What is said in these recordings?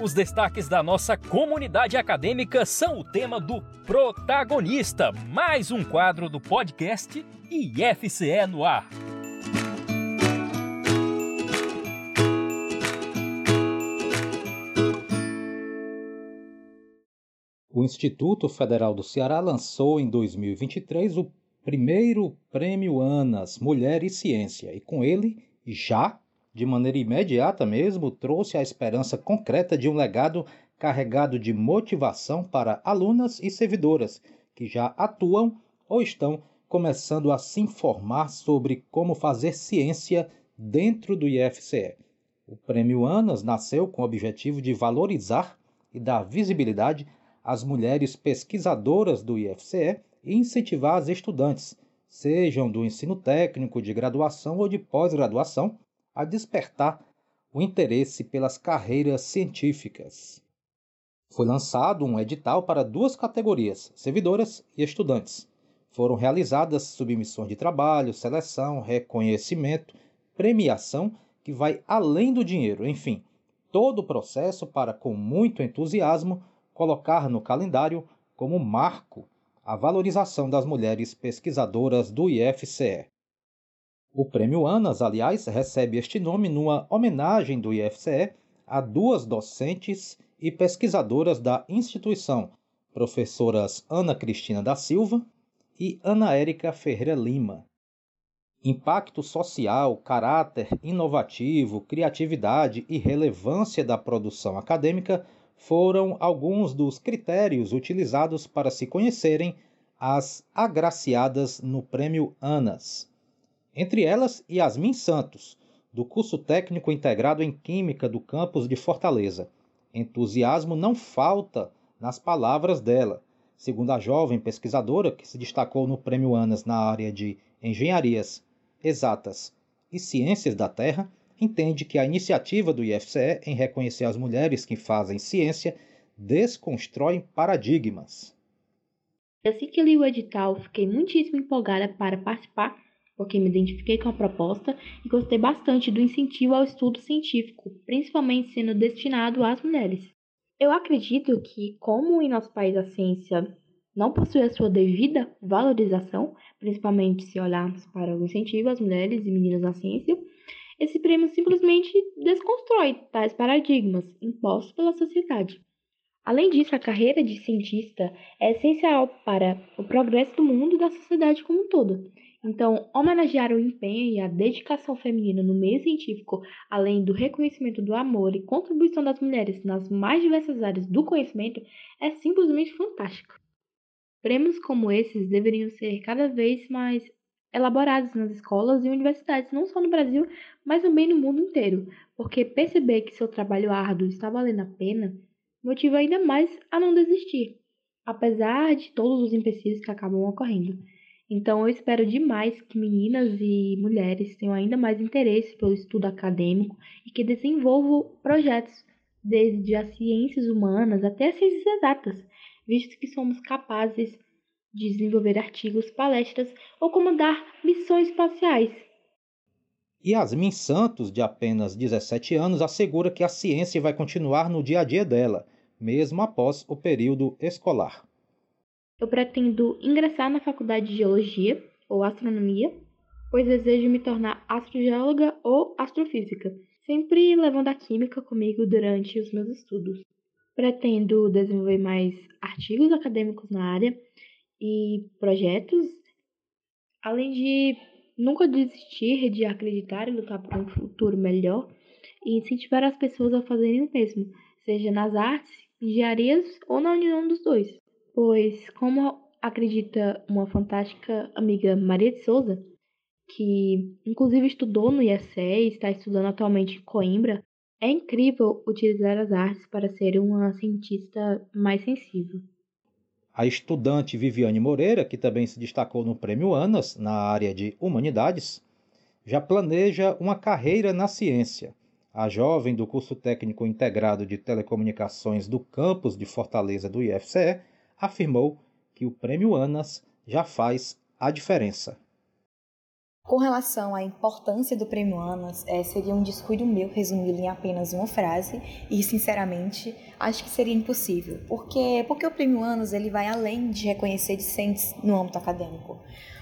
Os destaques da nossa comunidade acadêmica são o tema do Protagonista, mais um quadro do podcast IFCE no ar. O Instituto Federal do Ceará lançou em 2023 o primeiro Prêmio ANAS Mulher e Ciência, e com ele, já, de maneira imediata mesmo, trouxe a esperança concreta de um legado carregado de motivação para alunas e servidoras que já atuam ou estão começando a se informar sobre como fazer ciência dentro do IFCE. O Prêmio ANAS nasceu com o objetivo de valorizar e dar visibilidade as mulheres pesquisadoras do IFCE e incentivar as estudantes, sejam do ensino técnico, de graduação ou de pós-graduação, a despertar o interesse pelas carreiras científicas. Foi lançado um edital para duas categorias, servidoras e estudantes. Foram realizadas submissões de trabalho, seleção, reconhecimento, premiação, que vai além do dinheiro, enfim, todo o processo para, com muito entusiasmo, colocar no calendário como marco a valorização das mulheres pesquisadoras do IFCE. O Prêmio ANAS, aliás, recebe este nome numa homenagem do IFCE a duas docentes e pesquisadoras da instituição, professoras Ana Cristina da Silva e Ana Érica Ferreira Lima. Impacto social, caráter inovativo, criatividade e relevância da produção acadêmica foram alguns dos critérios utilizados para se conhecerem as agraciadas no Prêmio ANAS. Entre elas, Yasmin Santos, do curso técnico integrado em Química do campus de Fortaleza. Entusiasmo não falta nas palavras dela. Segundo a jovem pesquisadora que se destacou no Prêmio ANAS na área de Engenharias Exatas e Ciências da Terra, entende que a iniciativa do IFCE em reconhecer as mulheres que fazem ciência desconstrói paradigmas. Assim que li o edital, fiquei muitíssimo empolgada para participar, porque me identifiquei com a proposta e gostei bastante do incentivo ao estudo científico, principalmente sendo destinado às mulheres. Eu acredito que, como em nosso país a ciência não possui a sua devida valorização, principalmente se olharmos para o incentivo às mulheres e meninas na ciência, esse prêmio simplesmente desconstrói tais paradigmas impostos pela sociedade. Além disso, a carreira de cientista é essencial para o progresso do mundo e da sociedade como um todo. Então, homenagear o empenho e a dedicação feminina no meio científico, além do reconhecimento do amor e contribuição das mulheres nas mais diversas áreas do conhecimento, é simplesmente fantástico. Prêmios como esses deveriam ser cada vez mais elaborados nas escolas e universidades, não só no Brasil, mas também no mundo inteiro, porque perceber que seu trabalho árduo está valendo a pena motiva ainda mais a não desistir, apesar de todos os empecilhos que acabam ocorrendo. Então, eu espero demais que meninas e mulheres tenham ainda mais interesse pelo estudo acadêmico e que desenvolvam projetos, desde as ciências humanas até as ciências exatas, visto que somos capazes de desenvolver artigos, palestras ou comandar missões espaciais. Yasmin Santos, de apenas 17 anos, assegura que a ciência vai continuar no dia a dia dela, mesmo após o período escolar. Eu pretendo ingressar na faculdade de Geologia ou Astronomia, pois desejo me tornar astrogeóloga ou astrofísica, sempre levando a química comigo durante os meus estudos. Pretendo desenvolver mais artigos acadêmicos na área e projetos, além de nunca desistir de acreditar e lutar por um futuro melhor e incentivar as pessoas a fazerem o mesmo, seja nas artes, engenharias ou na união dos dois. Pois, como acredita uma fantástica amiga Maria de Souza, que inclusive estudou no IEC e está estudando atualmente em Coimbra, é incrível utilizar as artes para ser uma cientista mais sensível. A estudante Viviane Moreira, que também se destacou no Prêmio ANAS na área de Humanidades, já planeja uma carreira na ciência. A jovem do curso técnico integrado de telecomunicações do campus de Fortaleza do IFCE afirmou que o Prêmio ANAS já faz a diferença. Com relação à importância do Prêmio Anas, é, seria um descuido meu resumi-lo em apenas uma frase e, sinceramente, acho que seria impossível. Porque, porque o Prêmio Anas ele vai além de reconhecer discentes no âmbito acadêmico,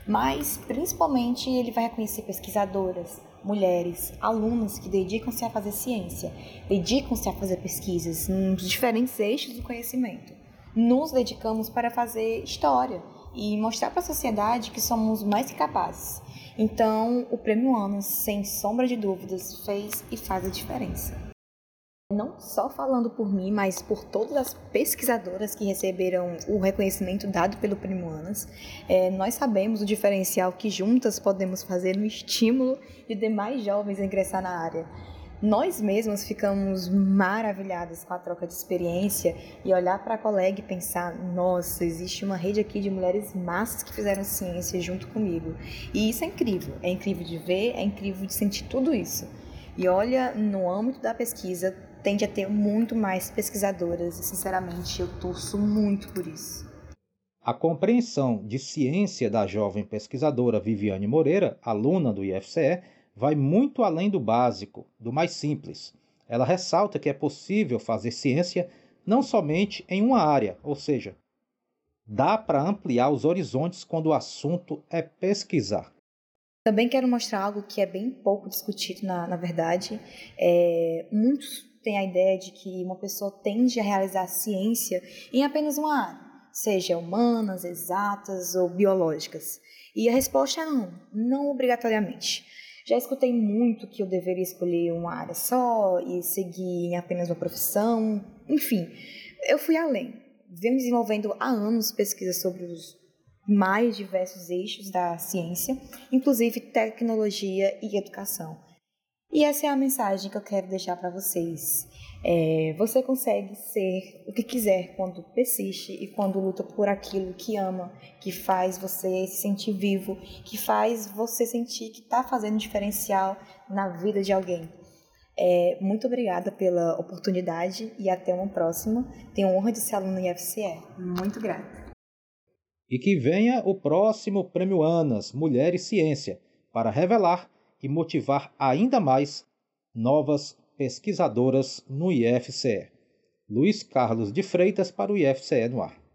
mas, principalmente, ele vai reconhecer pesquisadoras, mulheres, alunos que dedicam-se a fazer ciência, dedicam-se a fazer pesquisas nos diferentes eixos do conhecimento. Nos dedicamos para fazer história e mostrar para a sociedade que somos mais que capazes então, o Prêmio Anos, sem sombra de dúvidas, fez e faz a diferença. Não só falando por mim, mas por todas as pesquisadoras que receberam o reconhecimento dado pelo Prêmio Anos, é, nós sabemos o diferencial que juntas podemos fazer no estímulo de demais jovens a ingressar na área. Nós mesmos ficamos maravilhadas com a troca de experiência e olhar para a colega e pensar: nossa, existe uma rede aqui de mulheres massas que fizeram ciência junto comigo. E isso é incrível, é incrível de ver, é incrível de sentir tudo isso. E olha, no âmbito da pesquisa, tende a ter muito mais pesquisadoras e, sinceramente, eu torço muito por isso. A compreensão de ciência da jovem pesquisadora Viviane Moreira, aluna do IFCE, vai muito além do básico, do mais simples. Ela ressalta que é possível fazer ciência não somente em uma área, ou seja, dá para ampliar os horizontes quando o assunto é pesquisar. Também quero mostrar algo que é bem pouco discutido, na, na verdade. É, muitos têm a ideia de que uma pessoa tende a realizar ciência em apenas uma área, seja humanas, exatas ou biológicas. E a resposta é não, não obrigatoriamente. Já escutei muito que eu deveria escolher uma área só e seguir em apenas uma profissão. Enfim, eu fui além. Venho desenvolvendo há anos pesquisas sobre os mais diversos eixos da ciência, inclusive tecnologia e educação. E essa é a mensagem que eu quero deixar para vocês. É, você consegue ser o que quiser quando persiste e quando luta por aquilo que ama, que faz você se sentir vivo, que faz você sentir que está fazendo diferencial na vida de alguém. É, muito obrigada pela oportunidade e até uma próxima. Tenho honra de ser aluna IFCE. Muito grata. E que venha o próximo Prêmio Anas Mulher e Ciência para revelar e motivar ainda mais novas pesquisadoras no IFCE. Luiz Carlos de Freitas para o IFCE no ar.